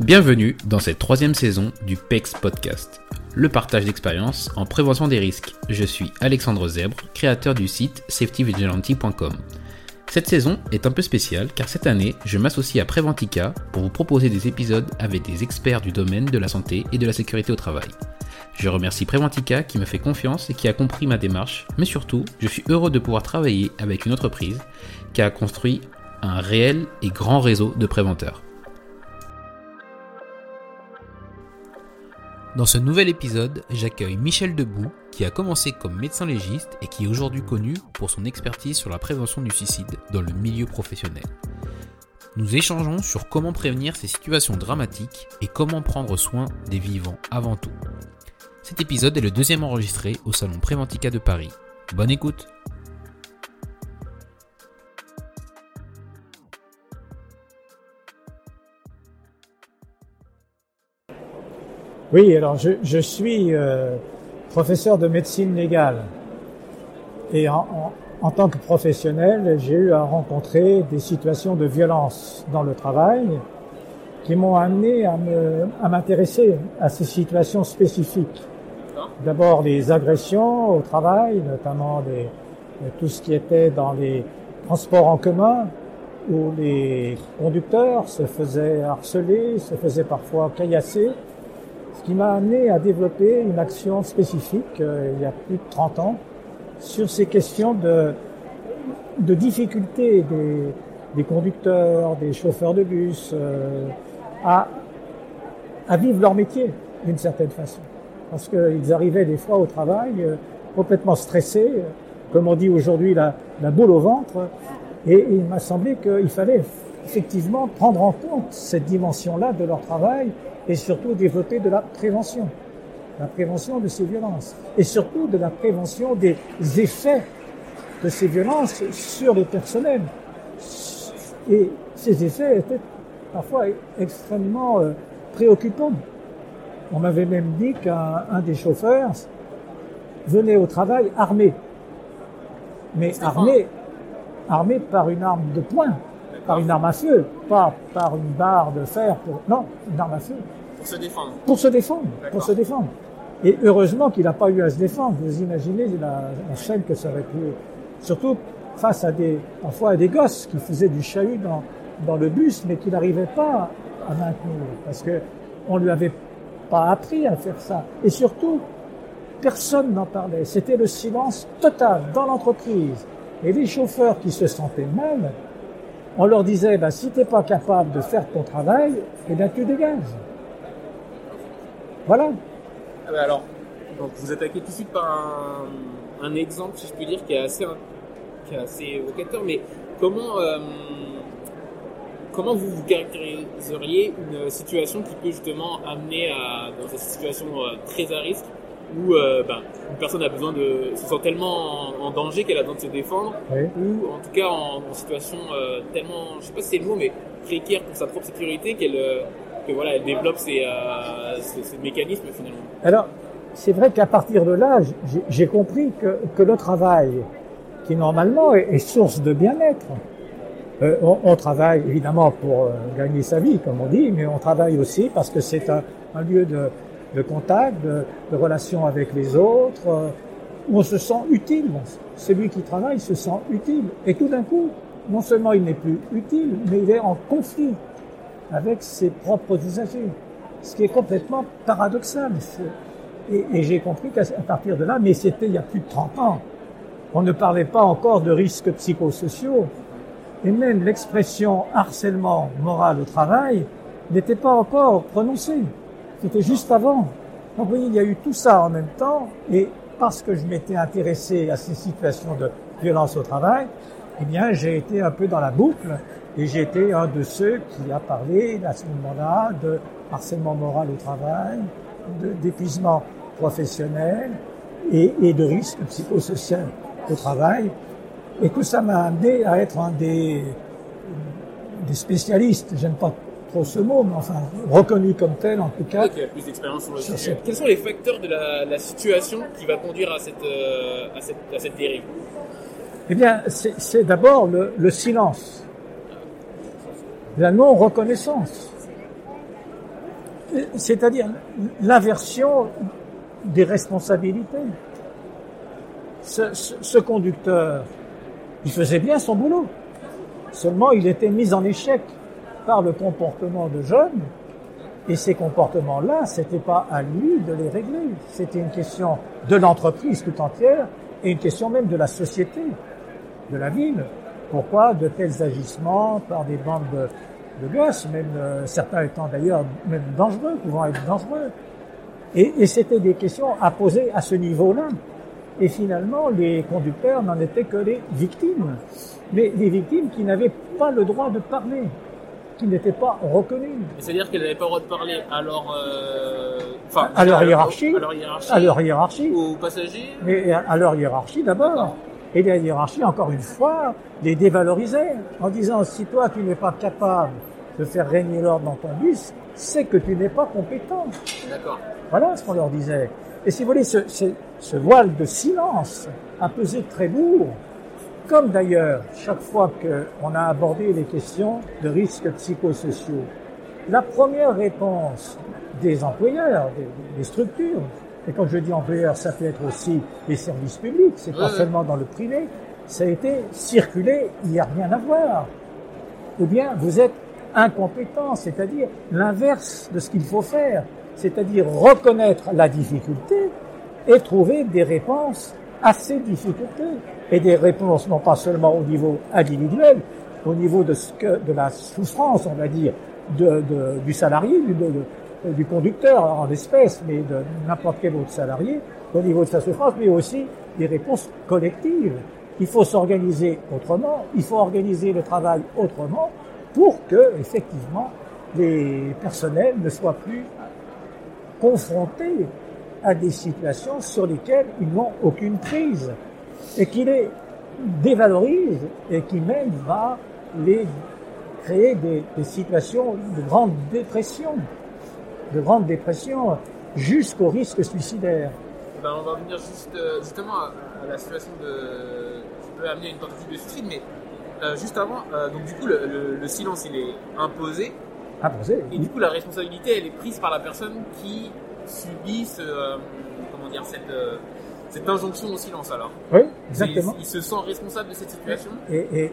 Bienvenue dans cette troisième saison du PEX Podcast, le partage d'expériences en prévention des risques. Je suis Alexandre Zèbre, créateur du site safetyvigilante.com. Cette saison est un peu spéciale car cette année, je m'associe à Preventica pour vous proposer des épisodes avec des experts du domaine de la santé et de la sécurité au travail. Je remercie Preventica qui me fait confiance et qui a compris ma démarche, mais surtout, je suis heureux de pouvoir travailler avec une entreprise qui a construit un réel et grand réseau de préventeurs. Dans ce nouvel épisode, j'accueille Michel Debout, qui a commencé comme médecin légiste et qui est aujourd'hui connu pour son expertise sur la prévention du suicide dans le milieu professionnel. Nous échangeons sur comment prévenir ces situations dramatiques et comment prendre soin des vivants avant tout. Cet épisode est le deuxième enregistré au Salon Préventica de Paris. Bonne écoute Oui, alors je, je suis euh, professeur de médecine légale. Et en, en, en tant que professionnel, j'ai eu à rencontrer des situations de violence dans le travail qui m'ont amené à, me, à m'intéresser à ces situations spécifiques. D'abord les agressions au travail, notamment des, tout ce qui était dans les transports en commun, où les conducteurs se faisaient harceler, se faisaient parfois caillasser, qui m'a amené à développer une action spécifique euh, il y a plus de 30 ans sur ces questions de, de difficulté des, des conducteurs, des chauffeurs de bus euh, à, à vivre leur métier d'une certaine façon. Parce qu'ils arrivaient des fois au travail euh, complètement stressés, comme on dit aujourd'hui la, la boule au ventre, et il m'a semblé qu'il fallait effectivement prendre en compte cette dimension-là de leur travail et surtout développer de la prévention, la prévention de ces violences. Et surtout de la prévention des effets de ces violences sur les personnels. Et ces effets étaient parfois extrêmement euh, préoccupants. On m'avait même dit qu'un un des chauffeurs venait au travail armé, mais armé, armé par une arme de poing, par une arme à feu, pas par une barre de fer, pour, non, une arme à feu. Pour se défendre. Pour se défendre, pour se défendre. Et heureusement qu'il n'a pas eu à se défendre. Vous imaginez la, la chaîne que ça aurait pu, surtout face à des, parfois à des gosses qui faisaient du chahut dans, dans le bus, mais qui n'arrivaient pas à maintenir, parce que on lui avait pas appris à faire ça. Et surtout, personne n'en parlait. C'était le silence total dans l'entreprise. Et les chauffeurs qui se sentaient mal, on leur disait, bah, si t'es pas capable de faire ton travail, eh bien, tu dégages. Voilà. Ah bah alors, vous attaquez tout de suite par un, un, exemple, si je puis dire, qui est assez, qui est assez évocateur, mais comment, euh, comment vous vous caractériseriez une situation qui peut justement amener à, dans cette situation euh, très à risque, où euh, ben, une personne a besoin de se sent tellement en, en danger qu'elle a besoin de se défendre, Oui. ou en tout cas en, en situation euh, tellement, je sais pas si c'est le mot, mais précaire pour sa propre sécurité qu'elle euh, que voilà, elle développe ses, ses, ses mécanismes finalement. Alors, c'est vrai qu'à partir de là, j'ai- j'ai compris que, que le travail, qui normalement est, est source de bien-être, euh, on, on travaille évidemment pour euh, gagner sa vie, comme on dit, mais on travaille aussi parce que c'est un, un lieu de, de contact, de, de relation avec les autres, euh, où on se sent utile. Celui qui travaille se sent utile. Et tout d'un coup, non seulement il n'est plus utile, mais il est en conflit avec ses propres usagers. Ce qui est complètement paradoxal. Et, j'ai compris qu'à partir de là, mais c'était il y a plus de 30 ans, on ne parlait pas encore de risques psychosociaux, et même l'expression harcèlement moral au travail n'était pas encore prononcée. C'était juste avant. Donc vous voyez, il y a eu tout ça en même temps, et parce que je m'étais intéressé à ces situations de violence au travail, eh bien, j'ai été un peu dans la boucle et j'ai été un de ceux qui a parlé à ce moment-là de harcèlement moral au travail, d'épuisement professionnel et, de risque psychosocial au travail. Et tout ça m'a amené à être un des, des spécialistes, j'aime pas trop ce mot, mais enfin reconnu comme tel en tout cas. Qui a plus d'expérience sur le sujet. Quels sont les facteurs de la, la, situation qui va conduire à cette, euh, à cette, à cette dérive? Eh bien, c'est d'abord le, le silence, la non-reconnaissance, c'est-à-dire l'inversion des responsabilités. Ce, ce, ce, conducteur, il faisait bien son boulot. Seulement, il était mis en échec par le comportement de jeunes. Et ces comportements-là, c'était pas à lui de les régler. C'était une question de l'entreprise tout entière et une question même de la société, de la ville. Pourquoi de tels agissements par des bandes de, de gosses, même euh, certains étant d'ailleurs même dangereux, pouvant être dangereux. Et, et c'était des questions à poser à ce niveau-là. Et finalement, les conducteurs n'en étaient que les victimes. Mais les victimes qui n'avaient pas le droit de parler, qui n'étaient pas reconnues. C'est-à-dire qu'elles n'avaient pas le droit de parler à leur, euh, enfin, à leur hiérarchie, à leur hiérarchie, à leur hiérarchie, aux passagers, mais à leur hiérarchie d'abord. Et la hiérarchie, encore une fois, les dévalorisait en disant si toi tu n'es pas capable de faire régner l'ordre dans ton bus, c'est que tu n'es pas compétent. D'accord. Voilà ce qu'on leur disait. Et si vous voulez, ce, ce, ce voile de silence a pesé très lourd, comme d'ailleurs chaque fois qu'on a abordé les questions de risques psychosociaux. La première réponse des employeurs, des, des structures, et quand je dis employeurs, ça peut être aussi les services publics, c'est pas seulement dans le privé, ça a été circulé, il n'y a rien à voir. Ou bien vous êtes incompétent, c'est-à-dire l'inverse de ce qu'il faut faire, c'est-à-dire reconnaître la difficulté et trouver des réponses à ces difficultés et des réponses non pas seulement au niveau individuel, au niveau de ce que de la souffrance, on va dire, de, de du salarié, du, de, du conducteur en espèce, mais de n'importe quel autre salarié, au niveau de sa souffrance, mais aussi des réponses collectives. Il faut s'organiser autrement, il faut organiser le travail autrement pour que, effectivement, les personnels ne soient plus confrontés à des situations sur lesquelles ils n'ont aucune prise et qui les dévalorise et qui même va les créer des, des situations de grande dépression, de grande dépression jusqu'au risque suicidaire. Ben, on va venir juste, euh, justement à, à, la situation de qui peut amener une tentative de suicide, mais euh, juste avant, euh, donc du coup le, le, le, silence il est imposé. Imposé. Et du coup la responsabilité elle est prise par la personne qui subit ce, euh, comment dire cette cette injonction au silence alors. Oui, exactement. Il, il, se sent responsable de cette situation? Et, et, et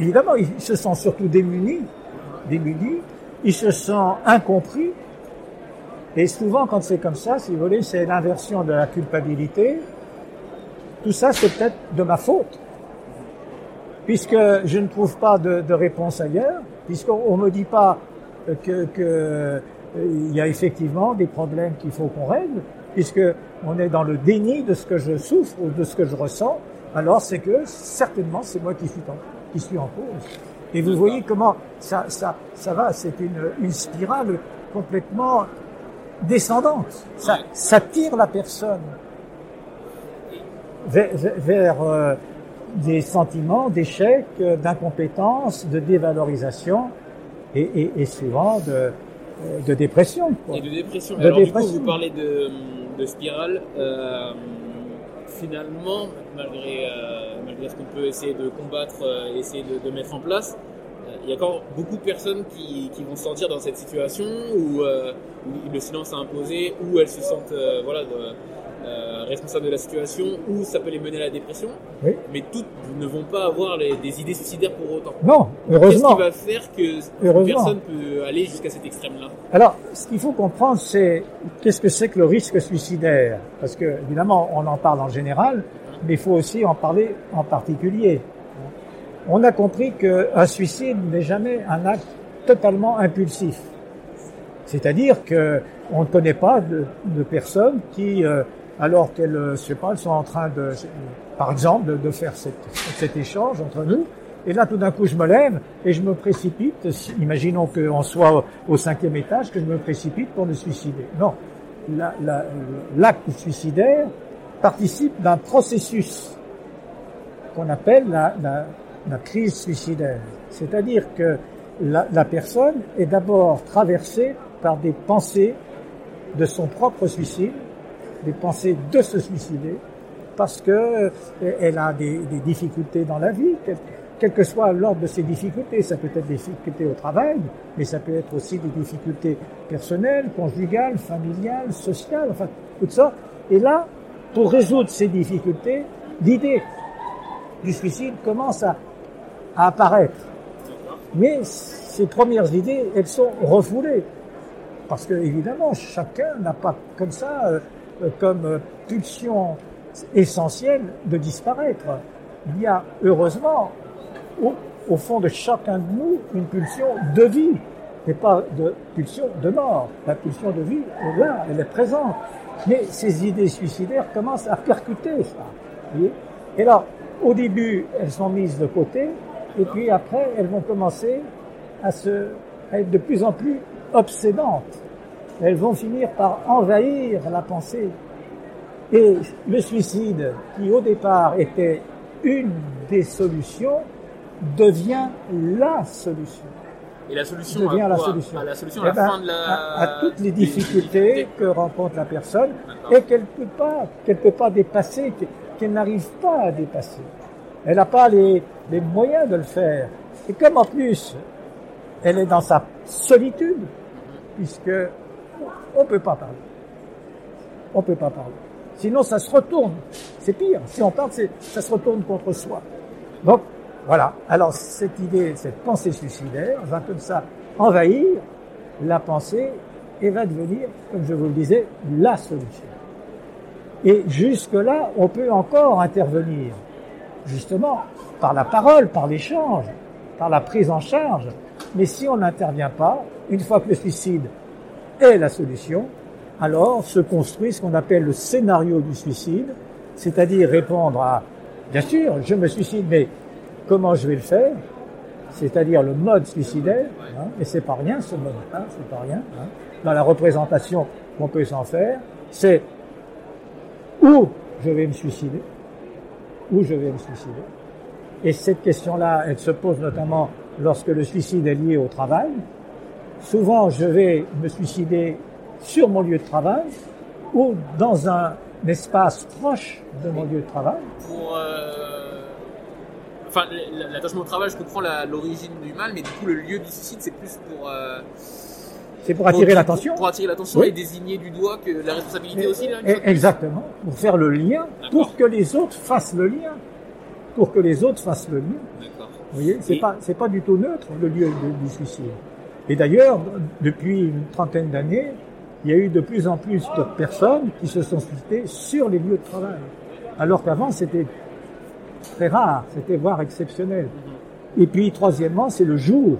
évidemment, il se sent surtout démuni, démuni. Il se sent incompris. Et souvent, quand c'est comme ça, si vous voulez, c'est l'inversion de la culpabilité. Tout ça, c'est peut-être de ma faute, puisque je ne trouve pas de, de réponse ailleurs, puisqu'on me dit pas que, que il y a effectivement des problèmes qu'il faut qu'on règle, puisque on est dans le déni de ce que je souffre ou de ce que je ressens, alors c'est que certainement c'est moi qui suis en, qui suis en cause. Et vous voyez comment ça, ça, ça va, c'est une, une spirale complètement descendante. Ça, ça tire la personne vers, vers euh, des sentiments d'échec, d'incompétence, de dévalorisation et, et, et souvent de, de dépression. Quoi. Et de dépression. De Alors dépression. du coup, vous parlez de, de spirale. Euh, finalement, malgré, euh, malgré ce qu'on peut essayer de combattre euh, essayer de, de, mettre en place, euh, il y a encore beaucoup de personnes qui, qui vont se sentir dans cette situation où, euh, où le silence a imposé, où elles se sentent voilà, de, euh, responsables de la situation ou ça peut les mener à la dépression. Oui. Mais toutes ne vont pas avoir les, des idées suicidaires pour autant. Non, heureusement. Qu'est-ce qui va faire que personne peut aller jusqu'à cet extrême-là? Alors, ce qu'il faut comprendre, c'est qu'est-ce que c'est que le risque suicidaire? Parce que, évidemment, on en parle en général, mais il faut aussi en parler en particulier. On a compris qu'un suicide n'est jamais un acte totalement impulsif. C'est-à-dire que on ne connaît pas de, de personnes qui euh, alors qu'elles, euh, je sais pas, elles sont en train par exemple, de, faire cet échange entre nous. Et là, tout d'un coup, je me lève et je me précipite. Imaginons qu'on soit au, cinquième étage, que je me précipite pour me suicider. Non, La- la- l'acte suicidaire participe d'un processus qu'on appelle la, crise suicidaire. C'est-à-dire que la personne est d'abord traversée par des pensées de son propre suicide, des pensées de se suicider, parce que euh, elle a des, difficultés dans la vie, quel, que soit l'ordre de ces difficultés. Ça peut être des difficultés au travail, mais ça peut être aussi des difficultés personnelles, conjugales, familiales, sociales, enfin, toutes sortes. Et là, pour résoudre ces difficultés, l'idée du suicide commence à, à apparaître. Mais ces premières idées, elles sont refoulées. Parce que, évidemment, chacun n'a pas comme ça, euh, comme pulsion essentielle de disparaître. Il y a, heureusement, au, au fond de chacun de nous, une pulsion de vie, et pas de pulsion de mort. La pulsion de vie est là, elle est présente. Mais ces idées suicidaires commencent à percuter ça. voyez et alors, au début, elles sont mises de côté, et puis après, elles vont commencer à se, à être de plus en plus obsédantes. Elles vont finir par envahir la pensée. Et le suicide, qui au départ était une des solutions, devient la solution. Et la solution Devient à la quoi solution. À la solution Eh à la ben, fin de la... à, à toutes les difficultés que rencontre la personne et qu'elle peut pas, qu'elle peut pas dépasser, que- qu'elle n'arrive pas à dépasser. Elle n'a pas les, les moyens de le faire. Et comme en plus, elle est dans sa solitude, puisque on peut pas parler. On peut pas parler. Sinon, ça se retourne. C'est pire. Si on parle, ça se retourne contre soi. Donc, voilà. Alors, cette idée, cette pensée suicidaire va comme ça envahir la pensée et va devenir, comme je vous le disais, la solution. Et jusque-là, on peut encore intervenir, justement, par la parole, par l'échange, par la prise en charge. Mais si on n'intervient pas, une fois que le suicide est la solution, alors se construit ce qu'on appelle le scénario du suicide, c'est-à-dire répondre à, bien sûr, je me suicide, mais comment je vais le faire C'est-à-dire le mode suicidaire, hein, et c'est pas rien ce mode, hein, c'est pas rien. hein. Dans la représentation qu'on peut s'en faire, c'est où je vais me suicider, où je vais me suicider. Et cette question-là, elle se pose notamment lorsque le suicide est lié au travail. Souvent, je vais me suicider sur mon lieu de travail ou dans un espace proche de mon lieu de travail. Pour... euh, Enfin, l'attachement au travail, je comprends l'origine du mal, mais du coup, le lieu du suicide, c'est plus pour... euh, C'est pour attirer l'attention. Pour attirer l'attention Oui. et désigner du doigt que la responsabilité Et- aussi, là, plus. Exactement, pour faire le lien, pour que les autres fassent le lien, pour que les autres fassent le lien. D'accord. Vous voyez, c'est Et- pas c'est pas du tout neutre le lieu de- du suicide. Et d'ailleurs, depuis une trentaine d'années, il y a eu de plus en plus de personnes qui se sont suicidées sur les lieux de travail, alors qu'avant c'était très rare, c'était voire exceptionnel. Et puis troisièmement, c'est le jour.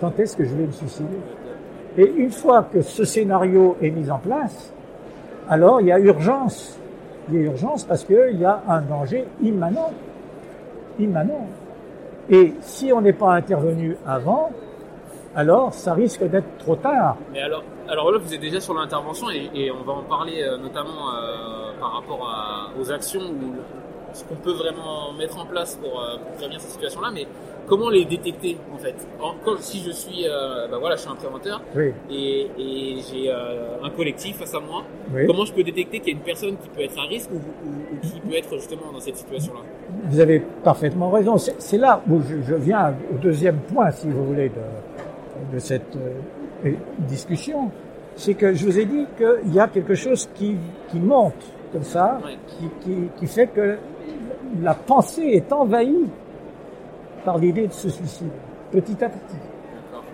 Quand est-ce que je vais me suicider? Et une fois que ce scénario est mis en place, alors il y a urgence. Il y a urgence parce qu'il y a un danger immanent. Immanent. Et si on n'est pas intervenu avant, alors ça risque d'être trop tard. Mais alors, alors là, vous êtes déjà sur l'intervention et, et on va en parler euh, notamment euh, par rapport à- aux actions ou ce qu'on peut vraiment mettre en place pour, euh, pour prévenir ces situations-là. Mais comment les détecter en fait? En- quand, Si je suis, bah voilà, je suis un préventeur Oui, et, et j'ai un collectif face à moi, oui. comment je peux détecter qu'il y a une personne qui peut être à risque ou, ou- ou qui peut être justement dans cette situation-là? Vous avez parfaitement raison. C'est c'est là où je, je viens au deuxième point, si vous voulez, de, de cette euh, discussion. C'est que je vous ai dit qu'il y a quelque chose qui, qui monte comme ça, qui, qui, qui fait que la pensée est envahie par l'idée de se suicider, petit à petit.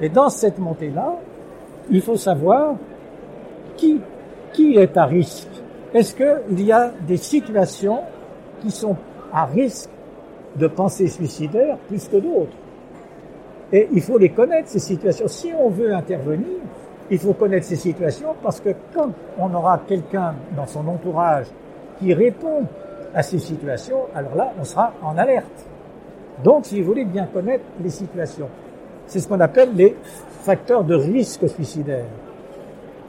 Et dans cette montée-là, il faut savoir qui, qui est à risque. Est-ce qu'il y a des situations qui sont à risque de pensée suicidaire plus que d'autres? Et il faut les connaître, ces situations. Si on veut intervenir, il faut connaître ces situations parce que quand on aura quelqu'un dans son entourage qui répond à ces situations, alors là, on sera en alerte. Donc, si vous voulez bien connaître les situations, c'est ce qu'on appelle les facteurs de risque suicidaire.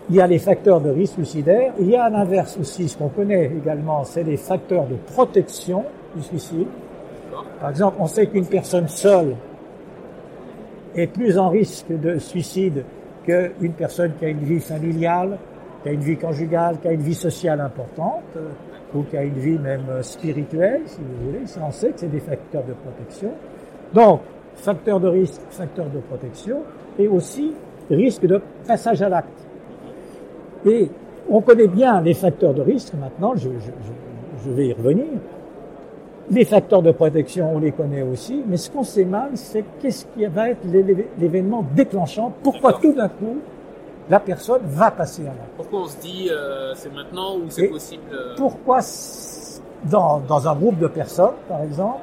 Il y a les facteurs de risque suicidaire, il y a à l'inverse aussi, ce qu'on connaît également, c'est les facteurs de protection du suicide. Par exemple, on sait qu'une personne seule est plus en risque de suicide qu'une personne qui a une vie familiale, qui a une vie conjugale, qui a une vie sociale importante, euh, ou qui a une vie même euh, spirituelle, si vous voulez. On sait que c'est des facteurs de protection. Donc, facteur de risque, facteur de protection, et aussi risque de passage à l'acte. Et on connaît bien les facteurs de risque maintenant, je, je, vais y revenir. Les facteurs de protection, on les connaît aussi, mais ce qu'on sait mal, c'est qu'est-ce qui va être l'événement déclenchant, pourquoi tout d'un coup la personne va passer à l'acte. Pourquoi on se dit euh, c'est maintenant ou c'est possible euh Pourquoi dans, dans un groupe de personnes, par exemple,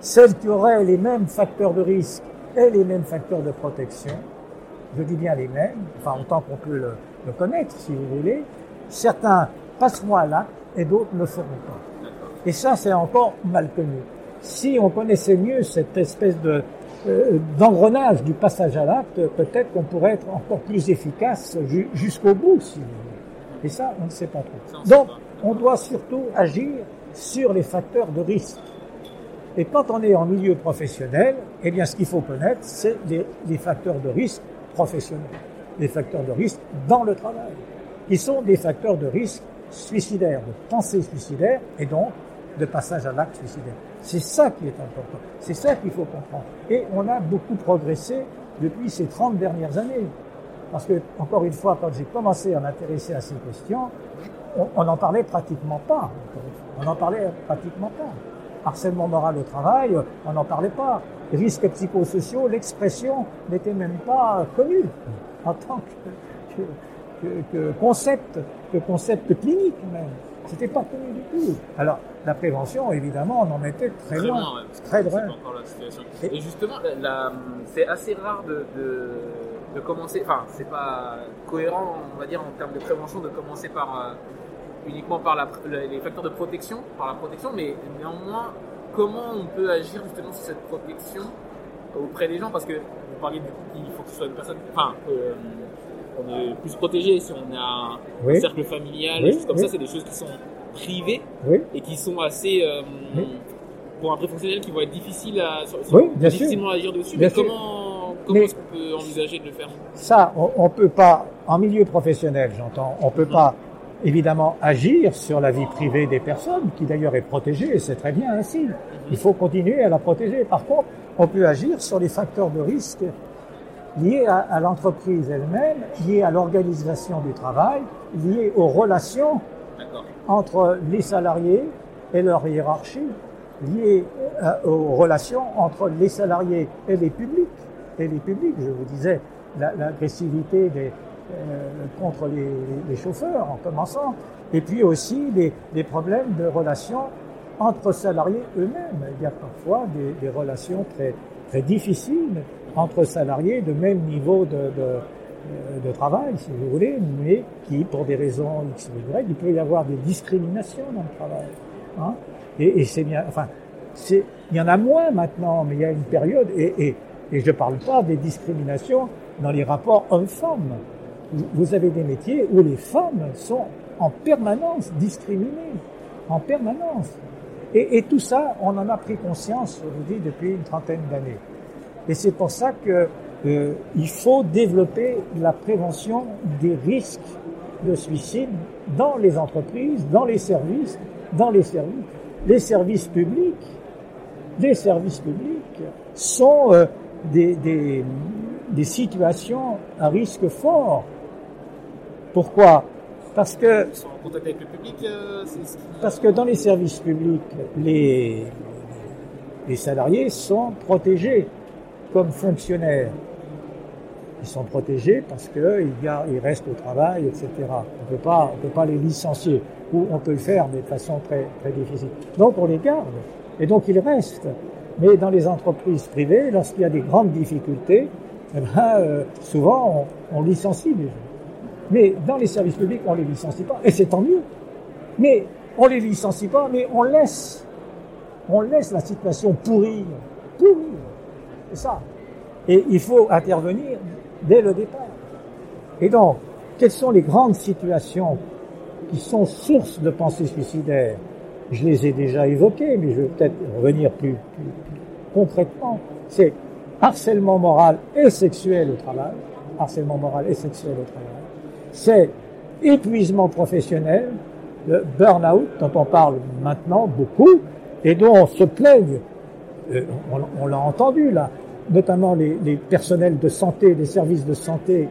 celles qui auraient les mêmes facteurs de risque et les mêmes facteurs de protection, je dis bien les mêmes, enfin autant qu'on peut le, le, connaître si vous voulez, certains passeront à l'acte et d'autres ne le feront pas. Et ça, c'est encore mal connu. Si on connaissait mieux cette espèce de euh, d'engrenage du passage à l'acte, peut-être qu'on pourrait être encore plus efficace jusqu'au bout, si vous voulez. Et ça, on ne sait pas trop. Donc, on doit surtout agir sur les facteurs de risque. Et quand on est en milieu professionnel, eh bien, ce qu'il faut connaître, c'est les, les, facteurs de risque professionnels, les facteurs de risque dans le travail, qui sont des facteurs de risque suicidaires, de pensée suicidaire et donc de passage à l'acte suicidaire. C'est ça qui est important, c'est ça qu'il faut comprendre. Et on a beaucoup progressé depuis ces 30 dernières années. Parce que, encore une fois, quand j'ai commencé à m'intéresser à ces questions, on n'en parlait pratiquement pas. On n'en parlait pratiquement pas harcèlement moral au travail, on n'en parlait pas. Risques psychosociaux, l'expression n'était même pas connue en tant que, concept, que concept clinique même. C'était pas connu du tout. Alors, la prévention, évidemment, on en était très, loin. très loin. Et, justement, c'est assez rare de, de, commencer, enfin, c'est pas cohérent, on va dire, en termes de prévention, de commencer par, euh, uniquement par la, les facteurs de protection, par la protection, mais néanmoins, comment on peut agir justement sur cette protection auprès des gens? Parce que vous parliez qu'il faut que ce soit une personne, enfin, euh, on est plus protégé si on a un cercle familial, des choses comme ça, c'est des choses qui sont privées et qui sont assez. Euh, pour un professionnel qui vont être difficiles à, difficilement à agir dessus, mais comment, comment est-ce qu'on peut envisager de le faire? Ça, on, ne peut pas, en milieu professionnel, j'entends, on peut pas évidemment agir sur la vie privée des personnes, qui d'ailleurs est protégée, et c'est très bien ainsi. Il faut continuer à la protéger. Par contre, on peut agir sur les facteurs de risque liés à, l'entreprise elle-même, liés à l'organisation du travail, liés aux relations entre les salariés et leur hiérarchie, liés euh, aux relations entre les salariés et les publics. Et les publics, je vous disais, l'agressivité des, euh, contre les, les, chauffeurs en commençant, et puis aussi des, des problèmes de relations entre salariés eux-mêmes. Il y a parfois des, des, relations très, très difficiles entre salariés de même niveau de, travail, si vous voulez, mais qui, pour des raisons X ou Y, il peut y avoir des discriminations dans le travail. Hein et, c'est bien, enfin, il y en a moins maintenant, mais il y a une période, et, je ne parle pas des discriminations dans les rapports hommes-femmes vous avez des métiers où les femmes sont en permanence discriminées, en permanence. Et tout ça, on en a pris conscience, je vous dis, depuis une trentaine d'années. Et c'est pour ça que euh, il faut développer la prévention des risques de suicide dans les entreprises, dans les services, dans les services. Les services publics, les services publics sont euh, des, des, des situations à risque fort. Pourquoi? Parce que avec le public, euh, parce que dans les services publics, les les salariés sont protégés comme fonctionnaires. Ils sont protégés parce qu'ils ils restent au travail, etc. On on peut pas les licencier. Ou on peut le faire, mais de façon très, très difficile. Donc on les garde. Et donc ils restent. Mais dans les entreprises privées, lorsqu'il y a des grandes difficultés, eh ben, euh, souvent on, licencie les gens. Mais dans les services publics, on les licencie pas, et c'est tant mieux. Mais on les licencie pas, mais on laisse, on laisse la situation pourrir, pourrir. C'est ça. Et il faut intervenir dès le départ. Et donc, quelles sont les grandes situations qui sont sources de pensées suicidaires? Je les ai déjà évoquées, mais je vais peut-être revenir plus, plus, concrètement. C'est harcèlement moral et sexuel au travail, harcèlement moral et sexuel au travail. C'est épuisement professionnel, le burn-out dont on parle maintenant beaucoup et dont on se plaigne. Euh, on, l'a entendu là, notamment les, personnels de santé, les services de santé,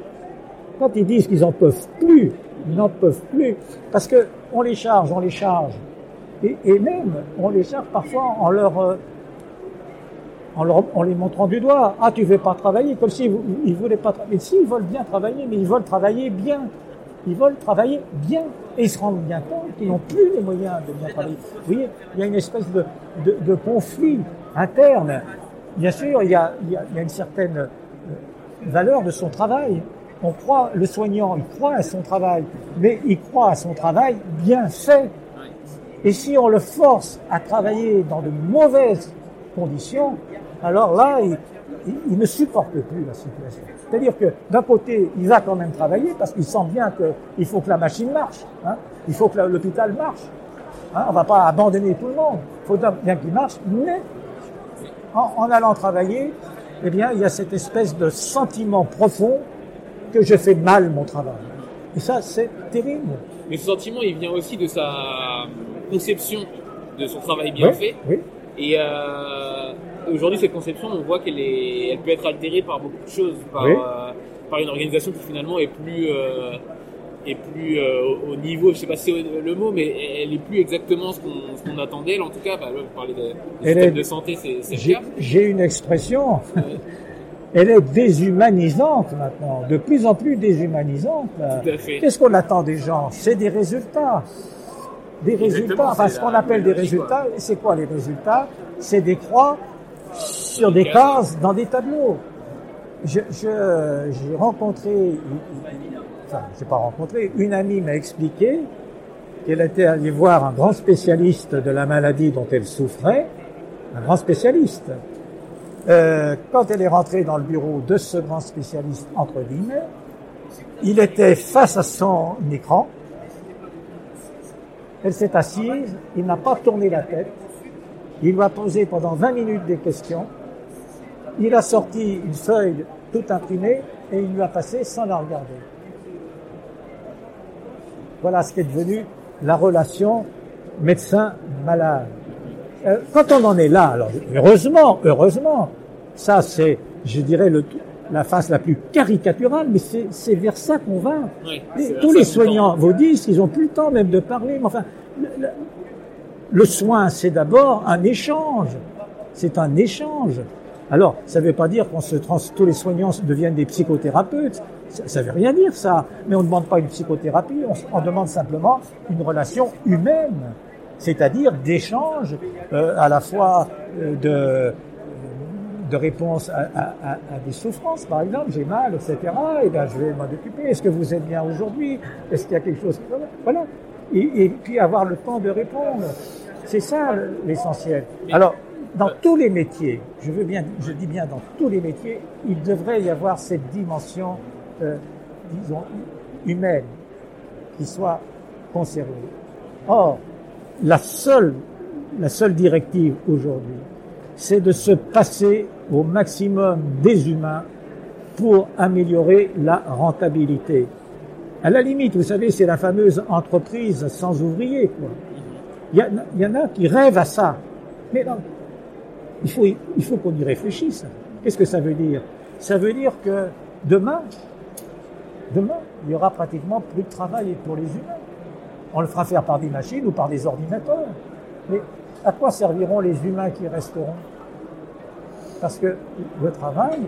quand ils disent qu'ils en peuvent plus, ils n'en peuvent plus, parce que on les charge, on les charge, et, même on les charge parfois en leur euh, en, leur, en les montrant du doigt. Ah, tu veux pas travailler, comme s'ils ils voulaient pas travailler. Si, ils veulent bien travailler, mais ils veulent travailler bien. Ils veulent travailler bien. Et ils se rendent bien compte qu'ils n'ont plus les moyens de bien travailler. Vous voyez, il y a une espèce de, de, conflit interne. Bien sûr, il y a, il y a, il y a une certaine euh, valeur de son travail. On croit, le soignant, il croit à son travail, mais il croit à son travail bien fait. Et si on le force à travailler dans de mauvaises conditions, alors là, il, il, ne supporte plus la situation. C'est-à-dire que d'un côté, il va quand même travailler parce qu'il sent bien qu'il faut que la machine marche, hein, il faut que l'hôpital marche. Hein, on ne va pas abandonner tout le monde. Il faut bien qu'il marche, mais en, en, allant travailler, eh bien, il y a cette espèce de sentiment profond que je fais mal mon travail. Et ça, c'est terrible. Mais ce sentiment, il vient aussi de sa conception de son travail bien oui, fait. Oui. Et euh, aujourd'hui, cette conception, on voit qu'elle est, elle peut être altérée par beaucoup de choses, par, Oui. euh, par une organisation qui finalement est plus, euh, est plus euh, au niveau, je sais pas si c'est le mot, mais elle est plus exactement ce qu'on, ce qu'on attendait. Elle, en tout cas, bah, là, vous parlez de, de Elle système est- de santé, c'est, J'ai une expression. Elle est déshumanisante maintenant, de plus en plus déshumanisante. là. Tout à fait. Qu'est-ce qu'on attend des gens? C'est des résultats. Des résultats, enfin ce qu'on appelle des résultats, c'est quoi les résultats? C'est des croix sur des cases dans des tableaux. Je- je- J'ai rencontré, j'ai pas rencontré, une amie m'a expliqué qu'elle était allée voir un grand spécialiste de la maladie dont elle souffrait, un grand spécialiste. Euh, quand elle est rentrée dans le bureau de ce grand spécialiste, entre guillemets, il était face à son écran, elle s'est assise, il n'a pas tourné la tête, il lui a posé pendant 20 minutes des questions, il a sorti une feuille toute imprimée et il lui a passé sans la regarder. Voilà ce qui est devenu la relation médecin-malade. Euh, quand on en est là, alors heureusement, heureusement, ça c'est, je dirais, le, la face la plus caricaturale, mais c'est vers ça qu'on va. Les- vers tous les soignants vous disent qu'ils n'ont plus le temps même de parler, mais enfin, le, le- le soin, c'est d'abord un échange. C'est un échange. Alors, ça ne veut pas dire qu'on se trans, tous les soignants deviennent des psychothérapeutes. Ça ne veut rien dire, ça. Mais on ne demande pas une psychothérapie, on, on demande simplement une relation humaine. C'est-à-dire d'échange, euh, à la fois euh, de, de réponse à, à- à- des souffrances, par exemple, j'ai mal, etc. Et bien, je vais m'en occuper. Est-ce que vous êtes bien aujourd'hui? Est-ce qu'il y a quelque chose? Voilà. Et, et puis avoir le temps de répondre. C'est ça l'essentiel. Alors, dans tous les métiers, je veux bien, je dis bien dans tous les métiers, il devrait y avoir cette dimension, euh, disons, humaine qui soit conservée. Or, la seule, la seule directive aujourd'hui, c'est de se passer au maximum des humains pour améliorer la rentabilité. À la limite, vous savez, c'est la fameuse entreprise sans ouvriers. Il, y en a qui rêvent à ça. Mais il faut, qu'on y réfléchisse. Qu'est-ce que ça veut dire? Ça veut dire que demain, demain, il y aura pratiquement plus de travail pour les humains. On le fera faire par des machines ou par des ordinateurs. Mais à quoi serviront les humains qui resteront? Parce que le travail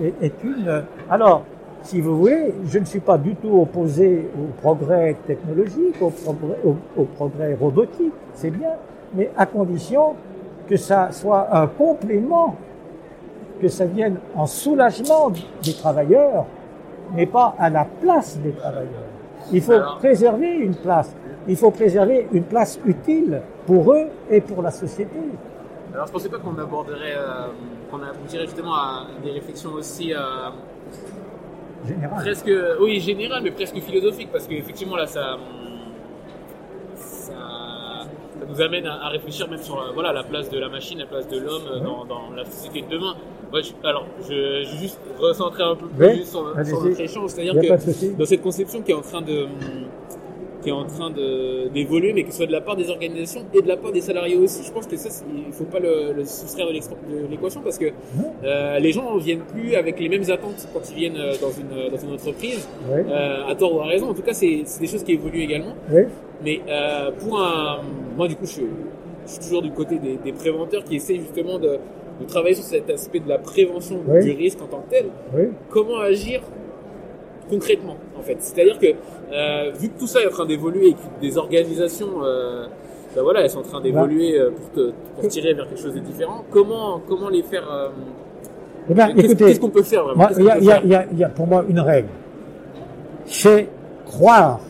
est une... Alors, si vous voulez, je ne suis pas du tout opposé au progrès technologique, au progrès, au, au progrès robotique, c'est bien, mais à condition que ça soit un complément, que ça vienne en soulagement des travailleurs n'est pas à la place des travailleurs. Il faut Alors- préserver une place. Il faut préserver une place utile pour eux et pour la société. Alors je pensais pas qu'on aborderait, euh, qu'on aboutirait justement à des réflexions aussi euh, Général. presque, oui, générales, mais presque philosophiques, parce qu'effectivement là, ça, ça, ça nous amène à, à réfléchir même sur euh, voilà la place de la machine, la place de l'homme euh, dans, dans la société de demain. Je- alors, je, je vais juste recentrer un peu plus sur, sur notre échange, c'est-à-dire que dans cette conception qui est en train de qui est en train de d'évoluer, mais que ce soit de la part des organisations et de la part des salariés aussi. Je pense que ça, il faut pas le, le soustraire de l'équation parce que euh, les gens ne viennent plus avec les mêmes attentes quand ils viennent euh, dans une dans une entreprise, Oui, euh, à tort ou à raison. En tout cas, c'est des choses qui évoluent également. oui, Mais euh, pour un, moi du coup, je, suis- je suis toujours du côté des, des préventeurs qui essaient justement de, de travailler sur cet aspect de la prévention Oui. du risque en tant que tel oui. comment agir concrètement en fait. C'est-à-dire que euh, vu que tout ça est en train d'évoluer et que des organisations, euh, ben voilà, elles sont en train d'évoluer euh, pour te pour tirer vers quelque chose de différent. Comment comment les faire Eh ben, Qu'est-ce écoutez, qu'est-ce qu'on peut faire vraiment? il y, y a pour moi une règle. C'est croire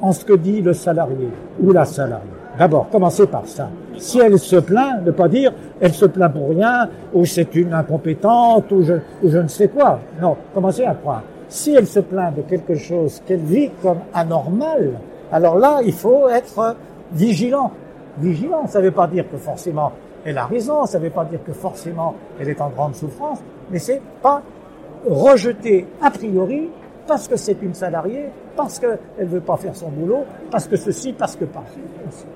en ce que dit le salarié ou la salariée. D'abord, commencez par ça. Si elle se plaint, ne pas dire elle se plaint pour rien, ou c'est une incompétente, ou je, ou je ne sais quoi. Non, commencez à croire. Si elle se plaint de quelque chose qu'elle vit comme anormal, alors là, il faut être vigilant. Vigilant, ça ne veut pas dire que forcément elle a raison, ça ne veut pas dire que forcément elle est en grande souffrance, mais c'est pas rejeter a priori parce que c'est une salariée, parce qu'elle ne veut pas faire son boulot, parce que ceci, parce que parce,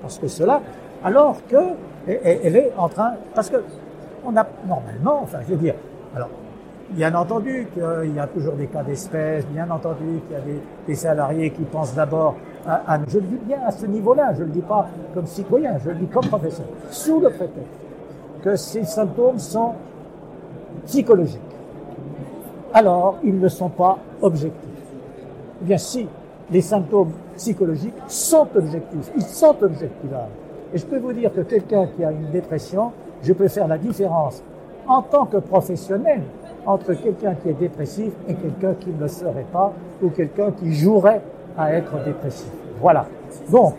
parce que cela, alors que elle est en train, parce que on a normalement, enfin je veux dire, alors bien entendu qu'il y a toujours des cas d'espèce, bien entendu qu'il y a des, salariés qui pensent d'abord à, à- je le dis bien à ce niveau-là, je le dis pas comme citoyen, je le dis comme professeur, sous le prétexte que ces symptômes sont psychologiques alors ils ne sont pas objectifs. Eh bien, si les symptômes psychologiques sont objectifs, ils sont objectivables. Et je peux vous dire que quelqu'un qui a une dépression, je peux faire la différence en tant que professionnel entre quelqu'un qui est dépressif et quelqu'un qui ne le serait pas ou quelqu'un qui jouerait à être dépressif. Voilà. Donc,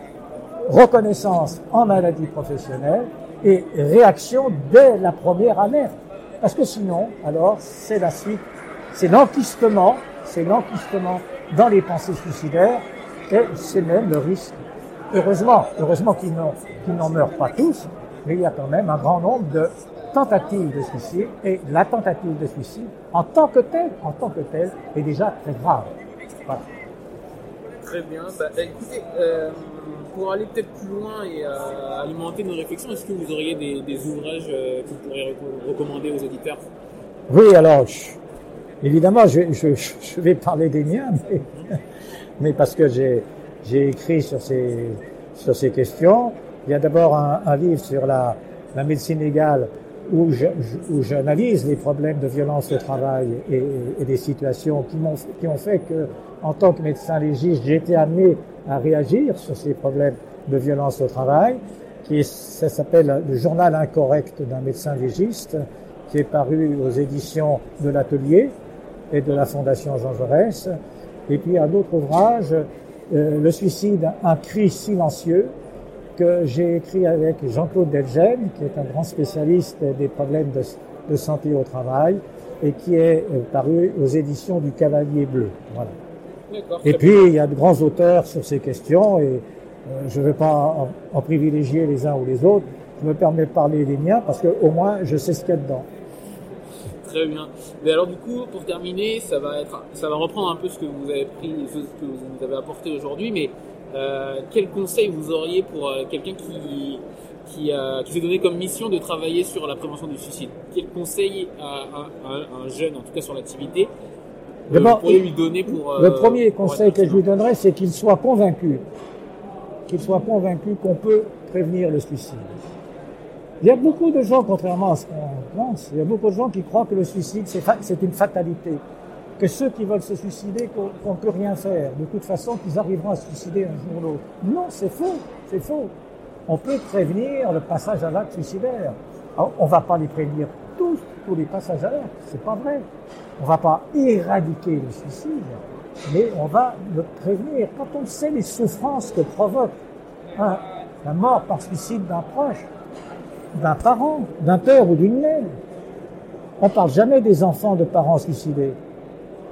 reconnaissance en maladie professionnelle et réaction dès la première alerte. Parce que sinon, alors, c'est la suite, c'est l'enquistement, c'est l'enquistement dans les pensées suicidaires et c'est même le risque. Heureusement, heureusement qu'ils n'en meurent pas tous, mais il y a quand même un grand nombre de tentatives de suicide et la tentative de suicide en tant que telle, en tant que telle, est déjà très grave. Voilà. Très bien. Bah, bah, écoutez, euh, pour aller peut-être plus loin et euh, alimenter nos réflexions, est-ce que vous auriez des, des ouvrages euh, que vous pourriez reco- recommander aux auditeurs? Oui, alors, je- évidemment, je, je, je vais parler des miens, mais, mais parce que j'ai, j'ai écrit sur ces, sur ces questions. Il y a d'abord un, un livre sur la, la médecine légale où, je, j'analyse les problèmes de violence au travail et, et des situations qui m'ont, qui ont fait que, en tant que médecin légiste, j'ai été amené à réagir sur ces problèmes de violence au travail, qui est- ça s'appelle le journal incorrect d'un médecin légiste, qui est paru aux éditions de l'Atelier et de la Fondation Jean Jaurès. Et puis un autre ouvrage, euh, Le suicide, un cri silencieux, que j'ai écrit avec Jean-Claude Delgène, qui est un grand spécialiste des problèmes de, de santé au travail, et qui est euh, paru aux éditions du Cavalier Bleu. Voilà. Et puis, il y a de grands auteurs sur ces questions, et euh, je ne vais pas en, en privilégier les uns ou les autres. Je me permets de parler des miens, parce que au moins, je sais ce qu'il y a dedans. Très bien. Mais alors du coup, pour terminer, ça va être, ça va reprendre un peu ce que vous avez pris, ce que vous avez apporté aujourd'hui. Mais euh, quel conseil vous auriez pour euh, quelqu'un qui qui, euh, qui s'est donné comme mission de travailler sur la prévention du suicide? Quel conseil à, à- à un jeune, en tout cas sur l'activité, euh, D'abord, vous pourriez lui donner pour Le premier pour conseil que je lui donnerais, c'est qu'il soit convaincu, qu'il soit convaincu qu'on peut prévenir le suicide. Il y a beaucoup de gens, contrairement à ce qu'on pense, il y a beaucoup de gens qui croient que le suicide, c'est fa- c'est une fatalité. Que ceux qui veulent se suicider, qu'on ne peut rien faire. De toute façon, qu'ils arriveront à se suicider un jour ou l'autre. Non, c'est faux, c'est faux. On peut prévenir le passage à l'acte suicidaire. Alors, on va pas les prévenir tous, tous les passages à l'heure. C'est pas vrai. On va pas éradiquer le suicide, mais on va le prévenir. Quand on sait les souffrances que provoque la mort par suicide d'un proche, d'un parent, d'un père ou d'une mère, on parle jamais des enfants de parents suicidés.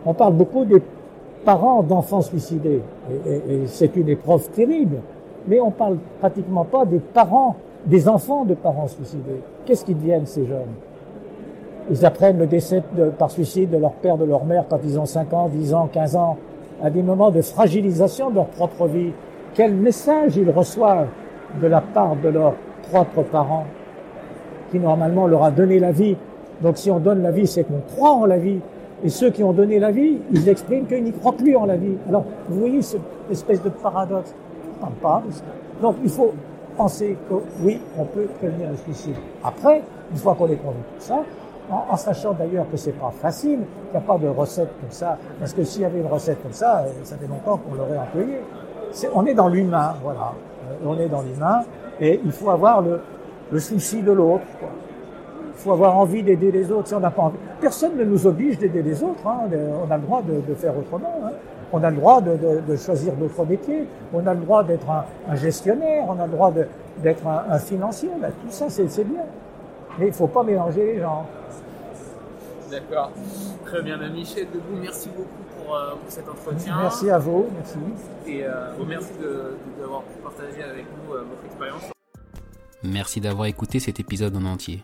On parle beaucoup des parents d'enfants suicidés. Et, c'est une épreuve terrible. Mais on parle pratiquement pas des parents, des enfants de parents suicidés. Qu'est-ce qu'ils deviennent, ces jeunes? Ils apprennent le décès par suicide de leur père, de leur mère quand ils ont 5 ans, 10 ans, 15 ans, à des moments de fragilisation de leur propre vie. Quel message ils reçoivent de la part de leurs propres parents, qui normalement leur a donné la vie. Donc si on donne la vie, c'est qu'on croit en la vie. Et ceux qui ont donné la vie, ils expriment qu'ils n'y croient plus en la vie. Alors, vous voyez cette espèce de paradoxe? Donc, il faut penser que oui, on peut prévenir le suicide. Après, une fois qu'on est convaincu de ça, en, sachant d'ailleurs que c'est pas facile, qu'il n'y a pas de recette comme ça, parce que s'il y avait une recette comme ça, euh, ça fait longtemps qu'on l'aurait employée. on est dans l'humain, voilà. Euh, on est dans l'humain, et il faut avoir le, le souci de l'autre. Il faut avoir envie d'aider les autres. Si on n'a pas envie, personne ne nous oblige d'aider les autres. Hein. On a le droit de, faire autrement. Hein. On a le droit de, choisir d'autres métiers. On a le droit d'être un, gestionnaire. On a le droit d'être un, financier. Ben, tout ça, c'est bien. Mais il ne faut pas mélanger les gens. D'accord. Très bien. Ben, Michel Debout, merci beaucoup pour, euh, cet entretien. Merci à vous. Merci. Et euh, merci d'avoir partagé avec nous euh, votre expérience. Merci d'avoir écouté cet épisode en entier.